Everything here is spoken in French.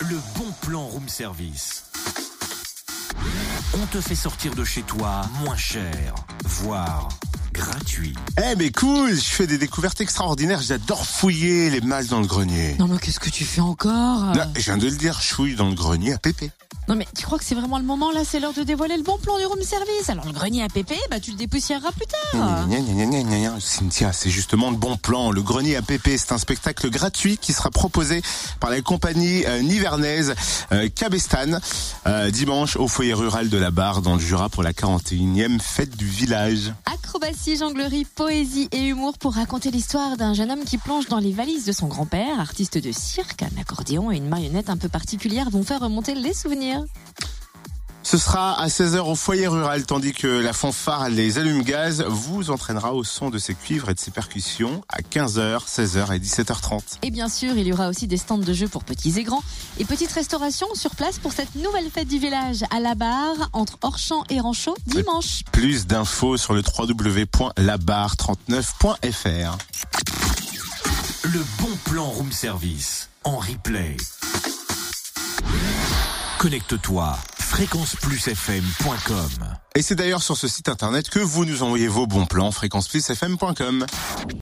le bon plan room service. On te fait sortir de chez toi moins cher, voire gratuit. Eh mais cool, je fais des découvertes extraordinaires, j'adore fouiller les masses dans le grenier. Non mais qu'est-ce que tu fais encore Là, je viens de le dire, je fouille dans le grenier à Pépé. Non mais tu crois que c'est vraiment le moment là C'est l'heure de dévoiler le bon plan du room service? Alors le grenier à pépé, bah tu le dépoussiéreras plus tard. Gna, gna, gna, gna, gna, gna. Cynthia, c'est justement le bon plan. Le grenier à Pépé, c'est un spectacle gratuit qui sera proposé par la compagnie euh, nivernaise euh, Cabestan euh, dimanche au foyer rural de la Barre dans le Jura pour la 41e fête du village. Acrobatie, jonglerie, poésie et humour pour raconter l'histoire d'un jeune homme qui plonge dans les valises de son grand-père, artiste de cirque, un accordéon et une marionnette un peu particulière vont faire remonter les souvenirs. Ce sera à 16h au foyer rural, tandis que la fanfare Les Allumes-Gaz vous entraînera au son de ses cuivres et de ses percussions à 15h, 16h et 17h30. Et bien sûr, il y aura aussi des stands de jeux pour petits et grands et petite restauration sur place pour cette nouvelle fête du village à la barre entre Orchamps et Ranchot dimanche. Plus d'infos sur le www.labarre39.fr. Le bon plan room service en replay. Connecte-toi fréquenceplusfm.com. Et c'est d'ailleurs sur ce site internet que vous nous envoyez vos bons plans fréquenceplusfm.com.